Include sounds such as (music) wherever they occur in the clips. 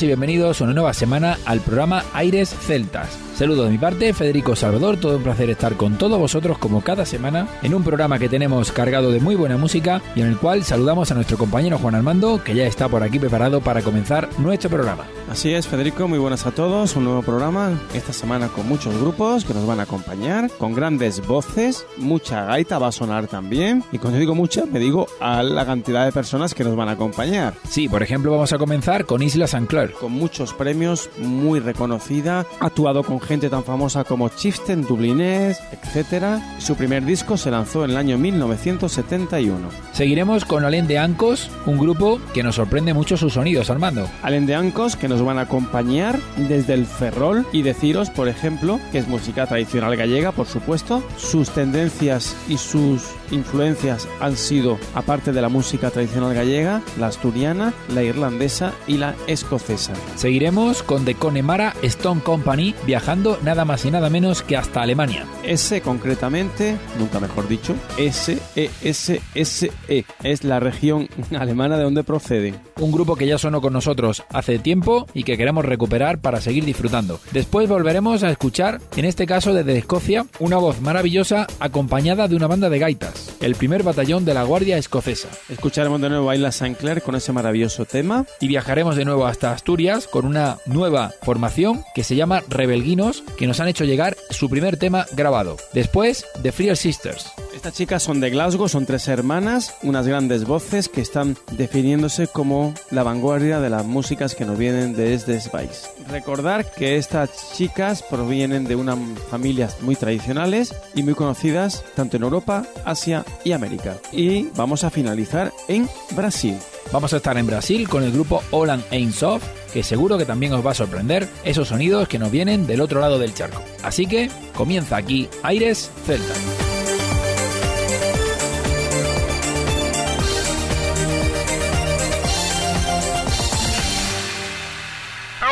Y bienvenidos una nueva semana al programa Aires Celtas. Saludos de mi parte, Federico Salvador, todo un placer estar con todos vosotros como cada semana en un programa que tenemos cargado de muy buena música y en el cual saludamos a nuestro compañero Juan Armando, que ya está por aquí preparado para comenzar nuestro programa. Así es, Federico, muy buenas a todos, un nuevo programa esta semana con muchos grupos que nos van a acompañar, con grandes voces, mucha gaita va a sonar también y cuando digo mucha me digo a la cantidad de personas que nos van a acompañar. Sí, por ejemplo vamos a comenzar con Isla San Clair. Con muchos premios, muy reconocida, ha actuado con gente tan famosa como Chieftain, Dublinés, etc. Su primer disco se lanzó en el año 1971. Seguiremos con Alén de Ancos, un grupo que nos sorprende mucho sus sonidos, Armando. Alén de Ancos que nos van a acompañar desde el Ferrol y deciros, por ejemplo, que es música tradicional gallega, por supuesto. Sus tendencias y sus influencias han sido, aparte de la música tradicional gallega, la asturiana, la irlandesa y la escocesa. Seguiremos con The Connemara Stone Company viajando nada más y nada menos que hasta Alemania. Ese concretamente, nunca mejor dicho, S-E-S-S-E, es la región (laughs) alemana de donde proceden. Un grupo que ya sonó con nosotros hace tiempo y que queremos recuperar para seguir disfrutando. Después volveremos a escuchar, en este caso desde Escocia, una voz maravillosa acompañada de una banda de gaitas, el primer batallón de la Guardia Escocesa. Escucharemos de nuevo a Isla St. Clair con ese maravilloso tema. Y viajaremos de nuevo hasta Asturias con una nueva formación que se llama Rebelguinos, que nos han hecho llegar su primer tema grabado. Después, The Free Sisters. Estas chicas son de Glasgow, son tres hermanas, unas grandes voces que están definiéndose como la vanguardia de las músicas que nos vienen desde Spice. Recordar que estas chicas provienen de unas familias muy tradicionales y muy conocidas tanto en Europa, Asia y América. Y vamos a finalizar en Brasil. Vamos a estar en Brasil con el grupo Olan Ainsoft, que seguro que también os va a sorprender esos sonidos que nos vienen del otro lado del charco. Así que comienza aquí Aires Celta.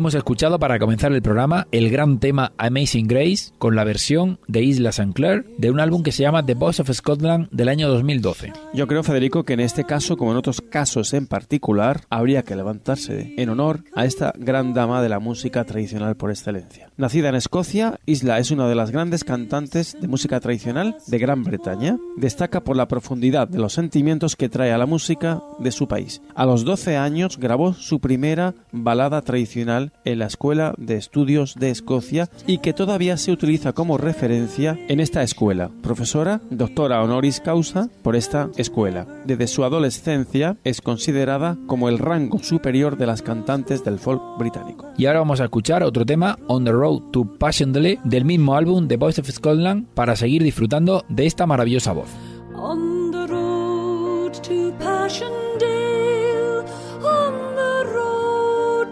Hemos escuchado para comenzar el programa el gran tema Amazing Grace con la versión de Isla St. Clair de un álbum que se llama The Voice of Scotland del año 2012. Yo creo, Federico, que en este caso, como en otros casos en particular, habría que levantarse en honor a esta gran dama de la música tradicional por excelencia. Nacida en Escocia, Isla es una de las grandes cantantes de música tradicional de Gran Bretaña. Destaca por la profundidad de los sentimientos que trae a la música de su país. A los 12 años grabó su primera balada tradicional en la Escuela de Estudios de Escocia y que todavía se utiliza como referencia en esta escuela. Profesora, doctora honoris causa por esta escuela. Desde su adolescencia es considerada como el rango superior de las cantantes del folk británico. Y ahora vamos a escuchar otro tema, On the Road to Passchendaele, del mismo álbum The Voice of Scotland, para seguir disfrutando de esta maravillosa voz. On the road to Passchendaele,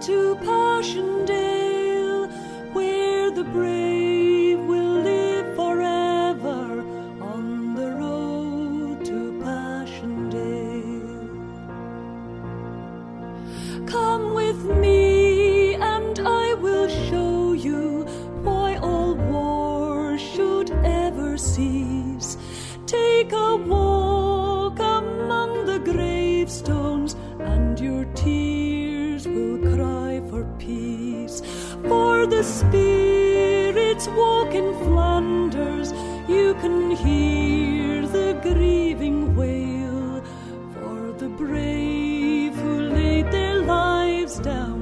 to Passchendaele, where the brave will live forever. On the road to Passchendaele. Come with me, and I will show you why all war should ever cease. Take a walk among the gravestones, and your For the spirits walk in Flanders, you can hear the grieving wail. For the brave who laid their lives down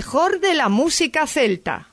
mejor de la música celta.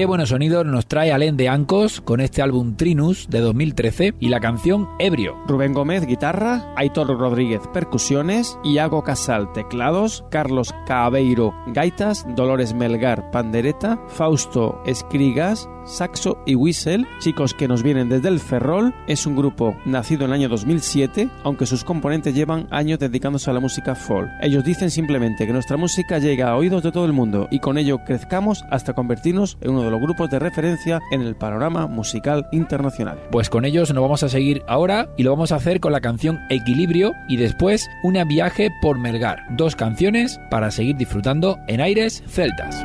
Qué buenos sonidos nos trae Alain de Ancos con este álbum Trinus de 2013 y la canción Ebrio. Rubén Gómez, guitarra, Aitor Rodríguez, percusiones, Iago Casal, teclados, Carlos Cabeiro, gaitas, Dolores Melgar, pandereta, Fausto Escrigas, saxo y whistle, chicos que nos vienen desde el Ferrol. Es un grupo nacido en el año 2007, aunque sus componentes llevan años dedicándose a la música folk. Ellos dicen simplemente que nuestra música llega a oídos de todo el mundo y con ello crezcamos hasta convertirnos en uno de los grupos de referencia en el panorama musical internacional. Pues con ellos nos vamos a seguir ahora y lo vamos a hacer con la canción Equilibrio y después una viaje por Melgar. Dos canciones para seguir disfrutando en aires celtas.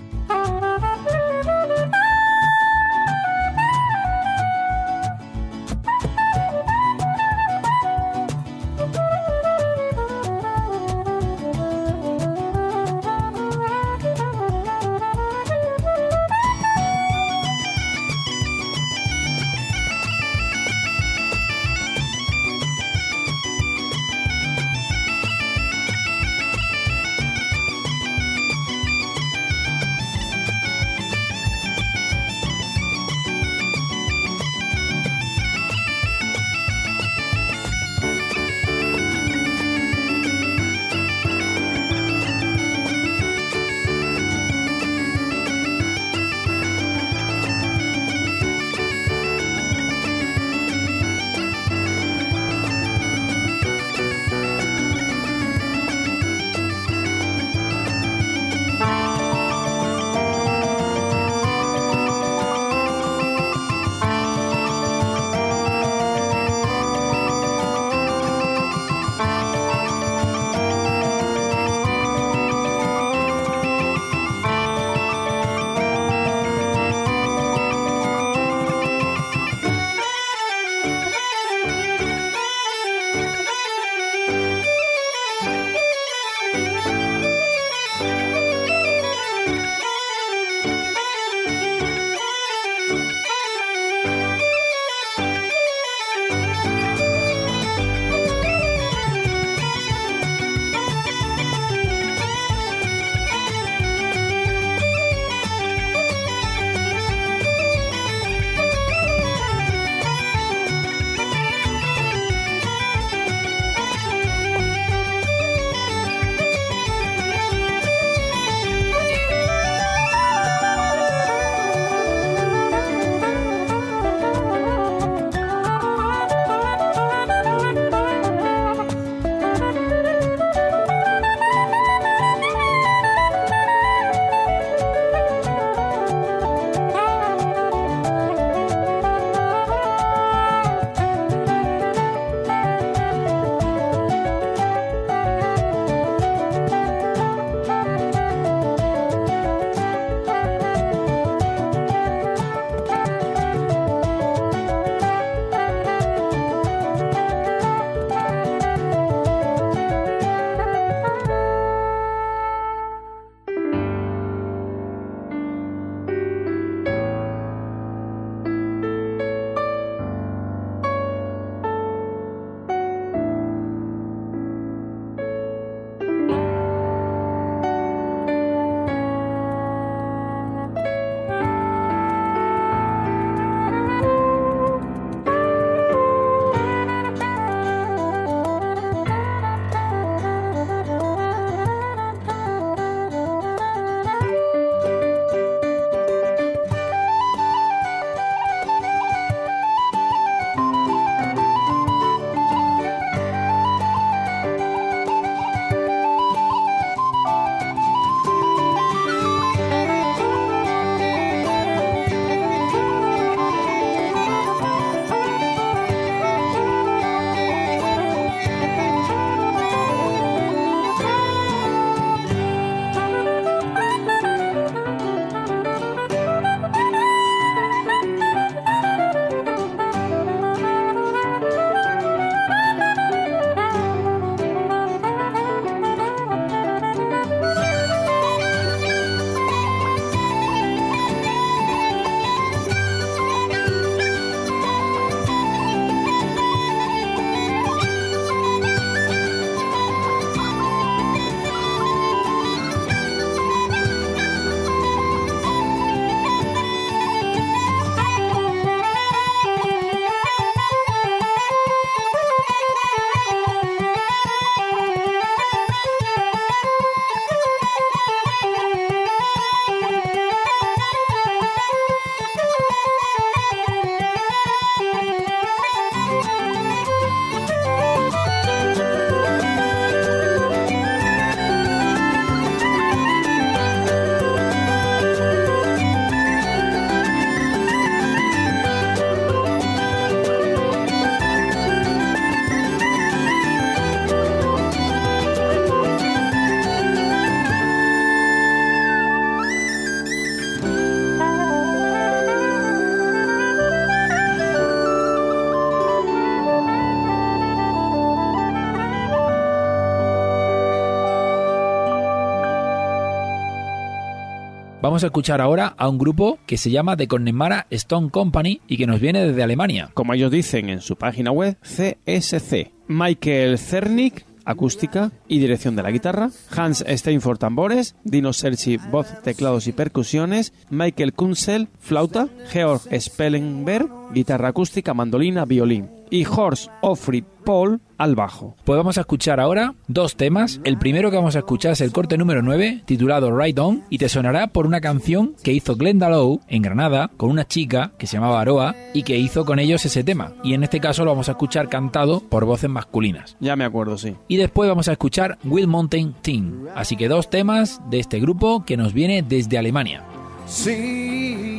Vamos a escuchar ahora a un grupo que se llama The Connemara Stone Company y que nos viene desde Alemania. Como ellos dicen en su página web, CSC. Michael Cernik, acústica y dirección de la guitarra. Hans Steinfort, tambores. Dino Sergi, voz, teclados y percusiones. Michael Kunzel, flauta. Georg Spellenberg, guitarra acústica, mandolina, violín. Y Horst Offrey Paul al bajo. Pues vamos a escuchar ahora dos temas. El primero que vamos a escuchar es el corte número 9, titulado Ride On, y te sonará por una canción que hizo Glenda Lowe en Granada con una chica que se llamaba Aroa y que hizo con ellos ese tema. Y en este caso lo vamos a escuchar cantado por voces masculinas. Ya me acuerdo, sí. Y después vamos a escuchar Will Mountain Team. Así que dos temas de este grupo que nos viene desde Alemania. see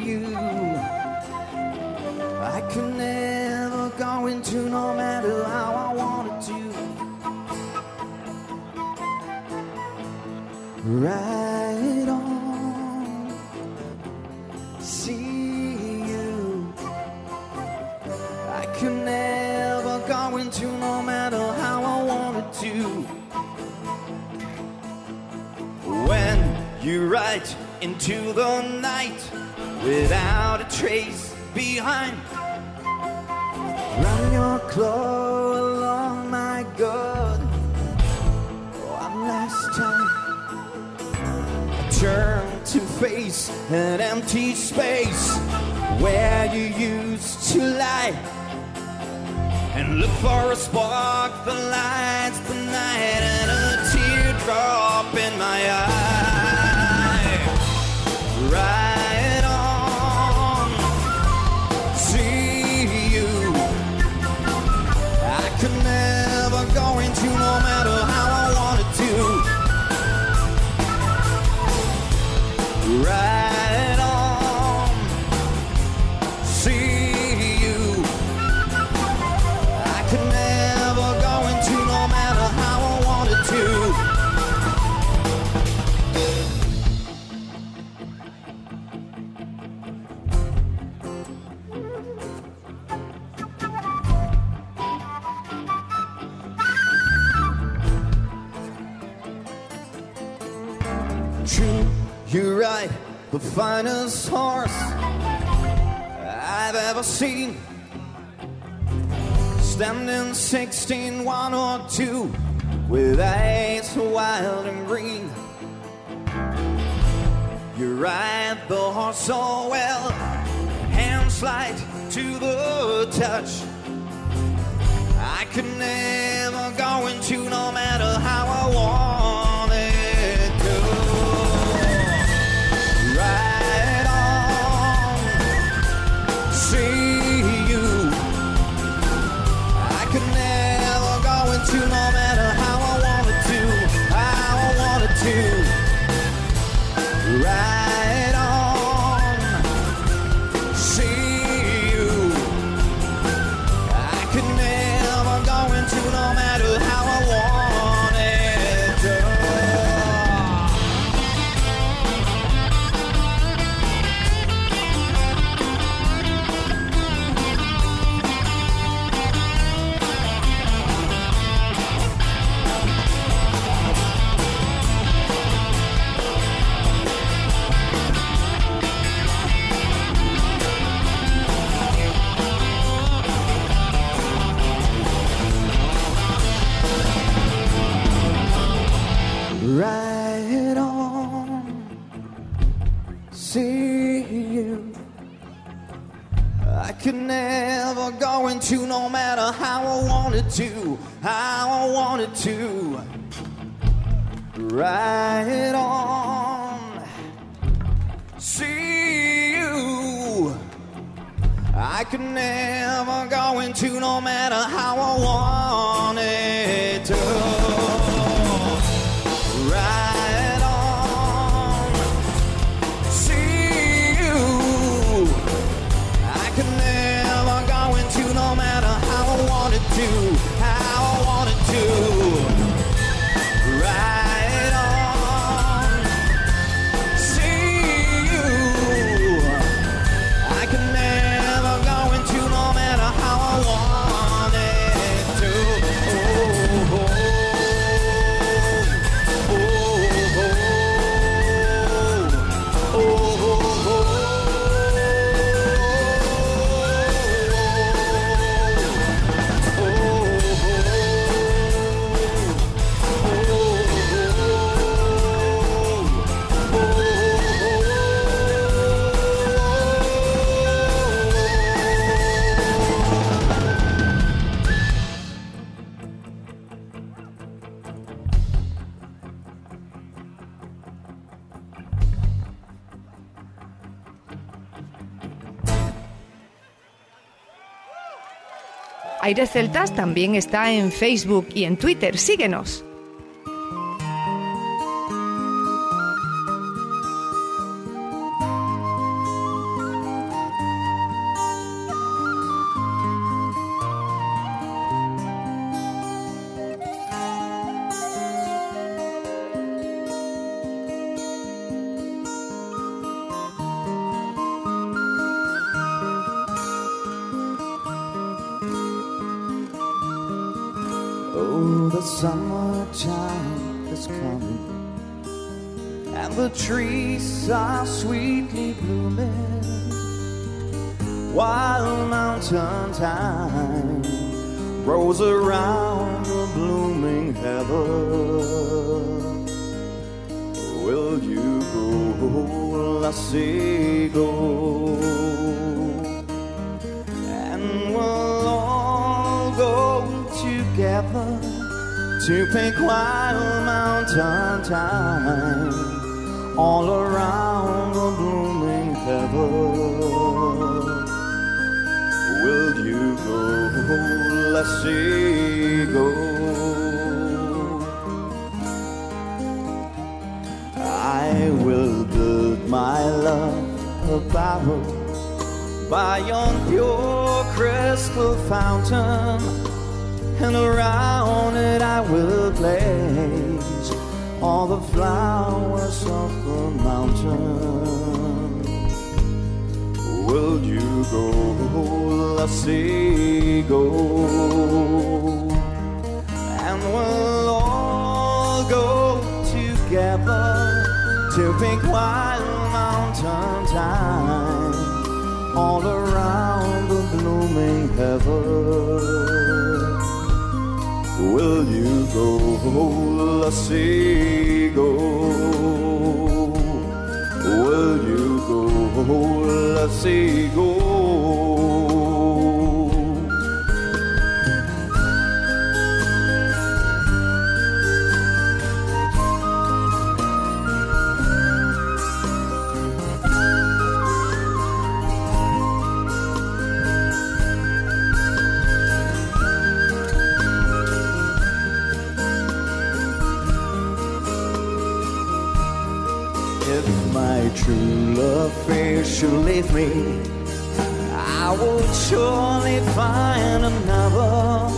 never go into no matter how I wanted to. Right on. See you. I could never go into no matter how I wanted to. When you ride into the night without a trace behind, run your claw along my gut. One last time, I turn to face an empty space where you used to lie and look for a spark that lights the night finest horse I've ever seen standing 16, one or two, with eyes wild and green. You ride the horse so well, hands light to the touch. I could never go into no matter how I wanted Aires Celtas también está en Facebook y en Twitter. Síguenos. Time rolls around the blooming heather, Will you go, lassie, go? And we'll all go together to pick wild mountain time all around the blooming heaven. See, go. I will build my love a bower by yon pure crystal fountain, and around it I will place all the flowers of the mountain. Will you go, lassie, go? And we'll all go together to pick wild mountain time all around the blooming heaven. Will you go, lassie, go? Will you go, let's go. Should leave me, I will surely find another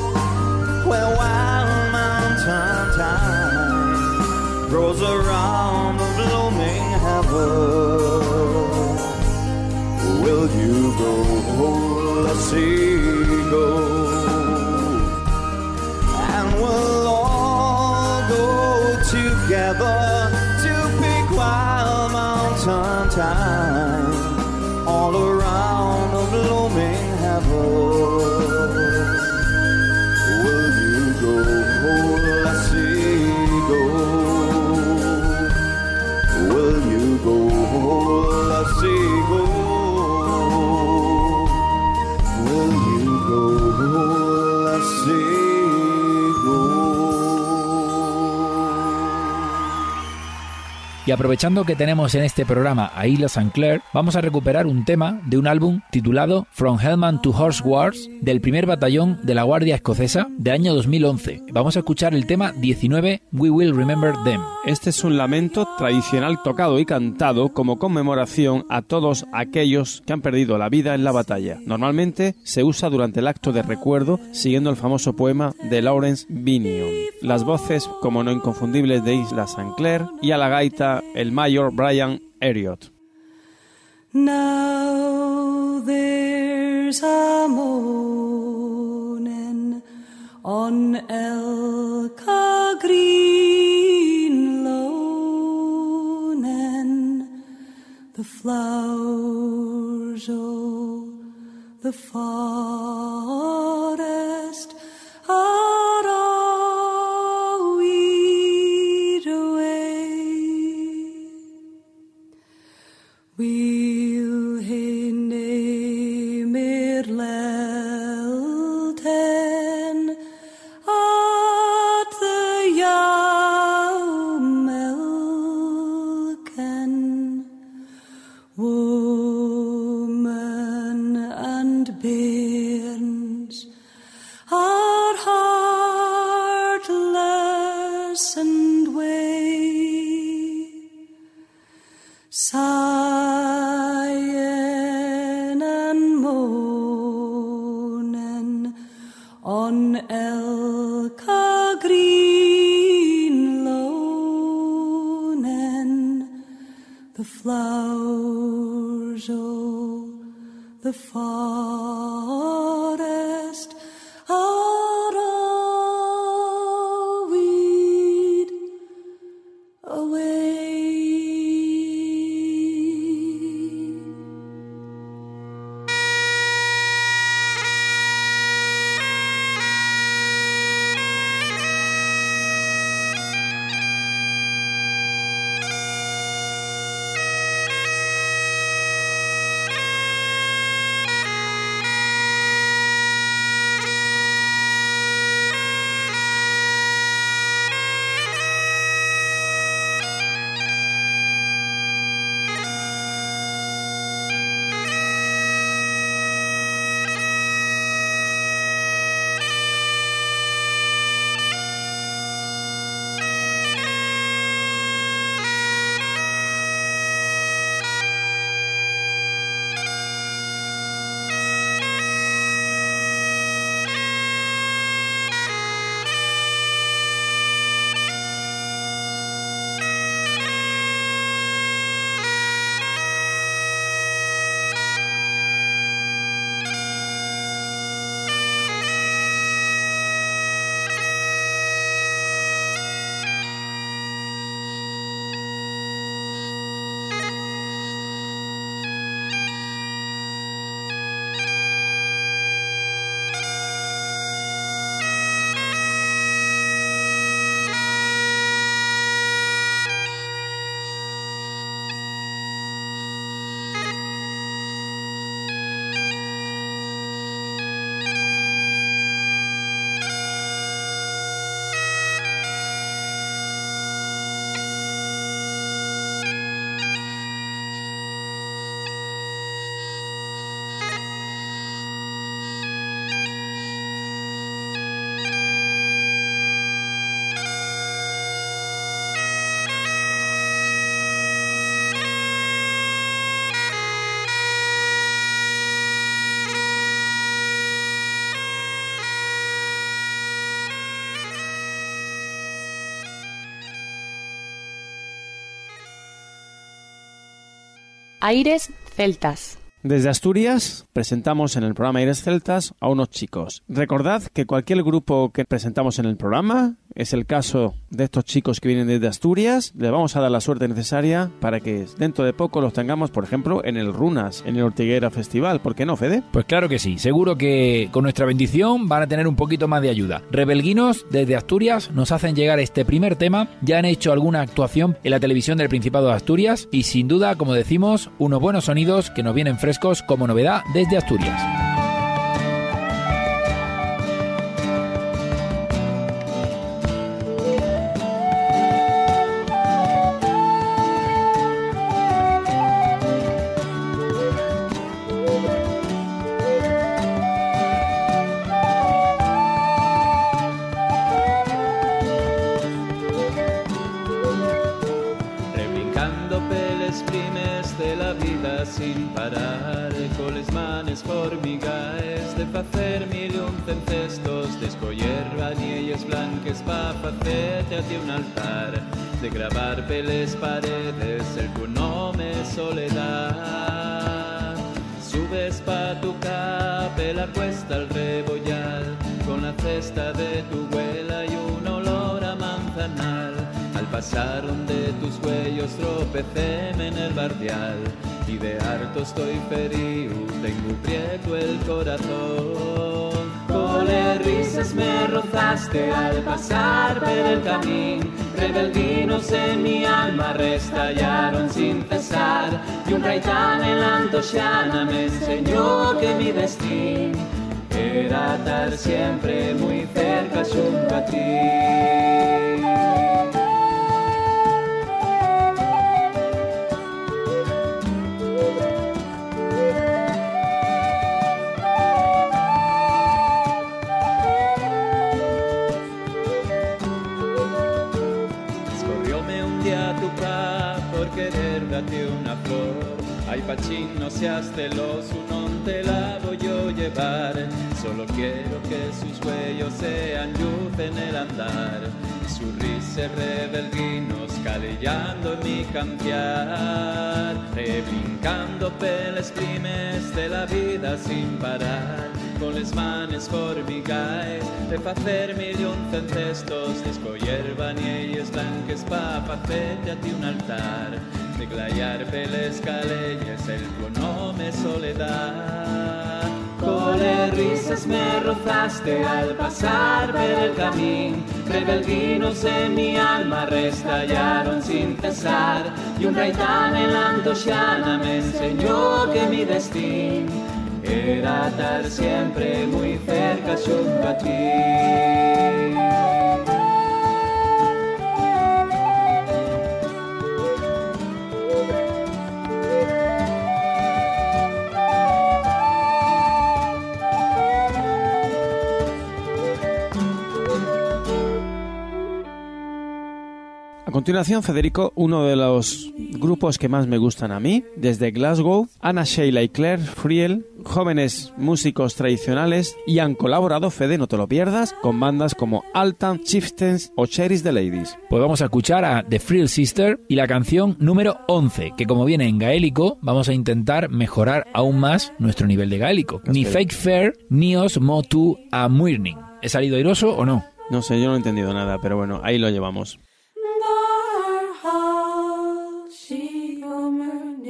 where wild mountain time grows around the blooming heaven. Will you go? Let's see, go. And we'll all go together to pick wild mountain time Oh. Aprovechando que tenemos en este programa a Isla St. Clair, vamos a recuperar un tema de un álbum titulado From Hellman to Horse Wars del primer batallón de la Guardia Escocesa de año 2011. Vamos a escuchar el tema 19 We Will Remember Them. Este es un lamento tradicional tocado y cantado como conmemoración a todos aquellos que han perdido la vida en la batalla. Normalmente se usa durante el acto de recuerdo siguiendo el famoso poema de Lawrence Binion. Las voces, como no inconfundibles, de Isla St. Clair y a la gaita el mayor Brian Heriot. Now there's a moaning on Elka Green Loanen, the flowers of the forest are and way. And on Green the flowers, oh, the fire. Aires celtas. Desde Asturias presentamos en el programa Aires Celtas a unos chicos. Recordad que cualquier grupo que presentamos en el programa, es el caso de estos chicos que vienen desde Asturias, les vamos a dar la suerte necesaria para que dentro de poco los tengamos, por ejemplo, en el Runas, en el Ortiguera Festival. ¿Por qué no, Fede? Pues claro que sí, seguro que con nuestra bendición van a tener un poquito más de ayuda. Rebelguinos desde Asturias nos hacen llegar este primer tema, ya han hecho alguna actuación en la televisión del Principado de Asturias y sin duda, como decimos, unos buenos sonidos que nos vienen frescos como novedad desde Asturias. Un altar De gravar peles paredes el tu nome soledad Subes pa tu capela cuesta el rebollal Con la cesta de tu huela y un olor a manzanal al pasar donde tus huellos tropecéme en el barrial y de harto estoy ferido, tengo prieto el corazón. Cole risas me rozaste al pasar por el camino, rebeldinos en mi alma restallaron sin cesar y un raitán en la antoxiana me enseñó que mi destino era estar siempre muy cerca junto a ti. Ay, pachín, no seas celoso, no te la voy a llevar. Solo quiero que sus huellos sean luz en el andar. Su risa rebeldinos calellando en mi cambiar. Rebrincando peles primes de la vida sin parar. Con les manes formigais de facer mil y un cestos Descoller nielles blanques pa facerte a ti un altar De glayar peles calelles el tuo nome soledad Cole risas me rozaste al pasar por el camino Rebelguinos en mi alma restallaron sin cesar. Y un raitán en la Antoxiana me enseñó que mi destino era estar siempre muy cerca junto a ti. Continuación, Federico, uno de los grupos que más me gustan a mí, desde Glasgow, Anna Sheila y Claire Friel, jóvenes músicos tradicionales y han colaborado, Fede, no te lo pierdas, con bandas como Altan, Chieftains o Cherries the Ladies. Pues vamos a escuchar a The Friel Sister y la canción número 11, que como viene en gaélico, vamos a intentar mejorar aún más nuestro nivel de gaélico. Ni Fake Fair, ni os motu a muirning. ¿He salido airoso o no? No sé, yo no he entendido nada, pero bueno, ahí lo llevamos.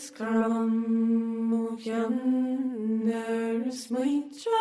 Skrammujen är smitra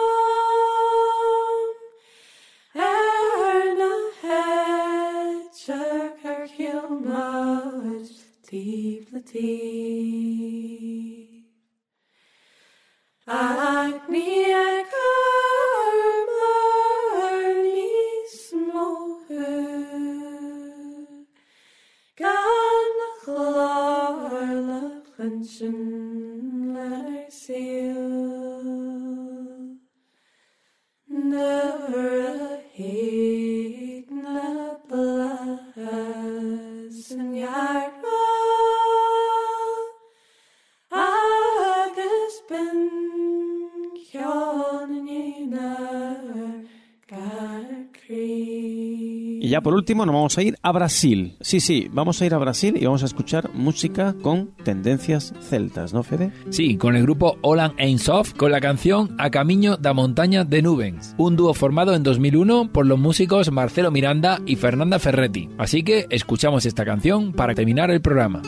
Y ya por último nos vamos a ir a Brasil. Sí, sí, vamos a ir a Brasil y vamos a escuchar música con tendencias celtas, ¿no, Fede? Sí, con el grupo Olan Ainsoft con la canción A Camino da Montaña de Nubens, un dúo formado en 2001 por los músicos Marcelo Miranda y Fernanda Ferretti. Así que escuchamos esta canción para terminar el programa.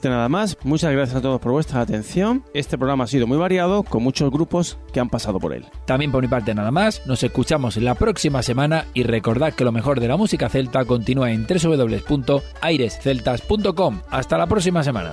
parte nada más. Muchas gracias a todos por vuestra atención. Este programa ha sido muy variado, con muchos grupos que han pasado por él. También por mi parte nada más. Nos escuchamos la próxima semana y recordad que lo mejor de la música celta continúa en www.airesceltas.com. Hasta la próxima semana.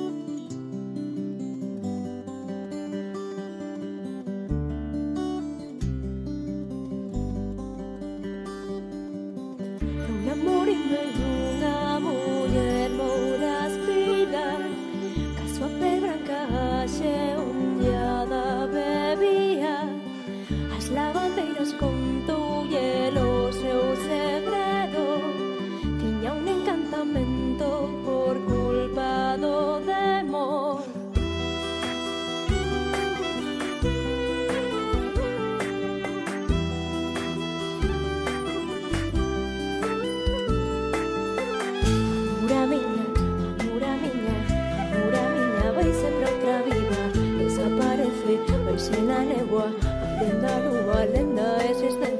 cien a legua, hacienda, lengua, lenda, es esta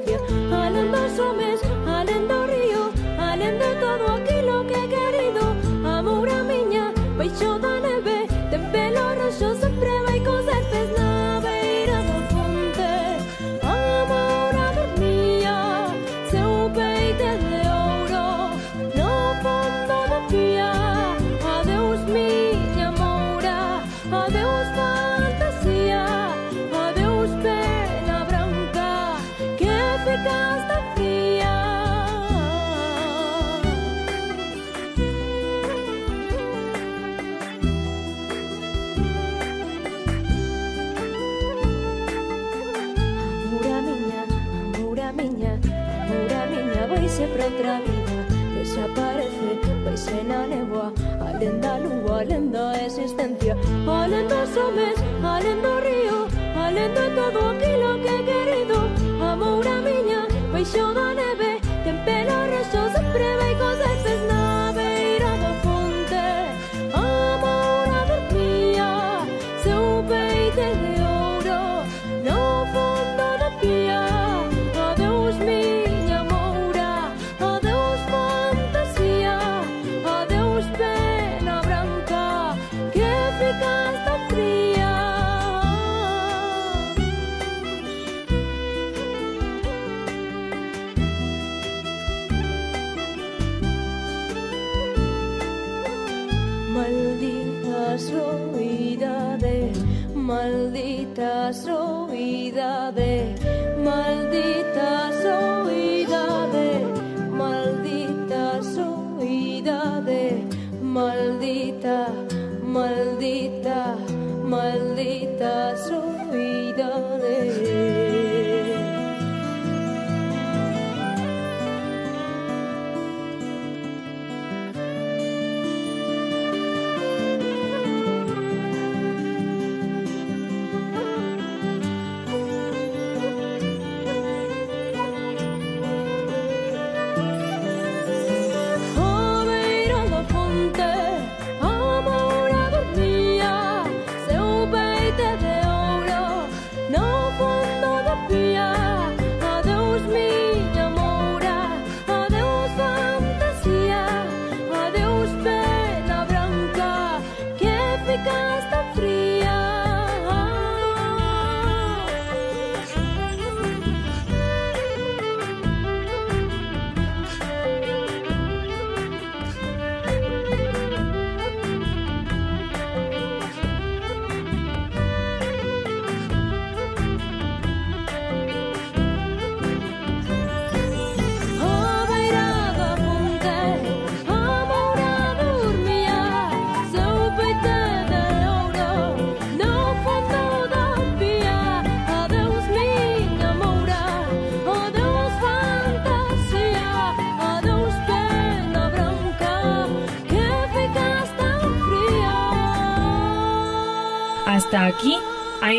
otra vida desaparece, vais en a negua, alenda lugo, alenda existencia, alenda sabes, alenda río, alenda todo aquilo que querido, amor a miña, peixo da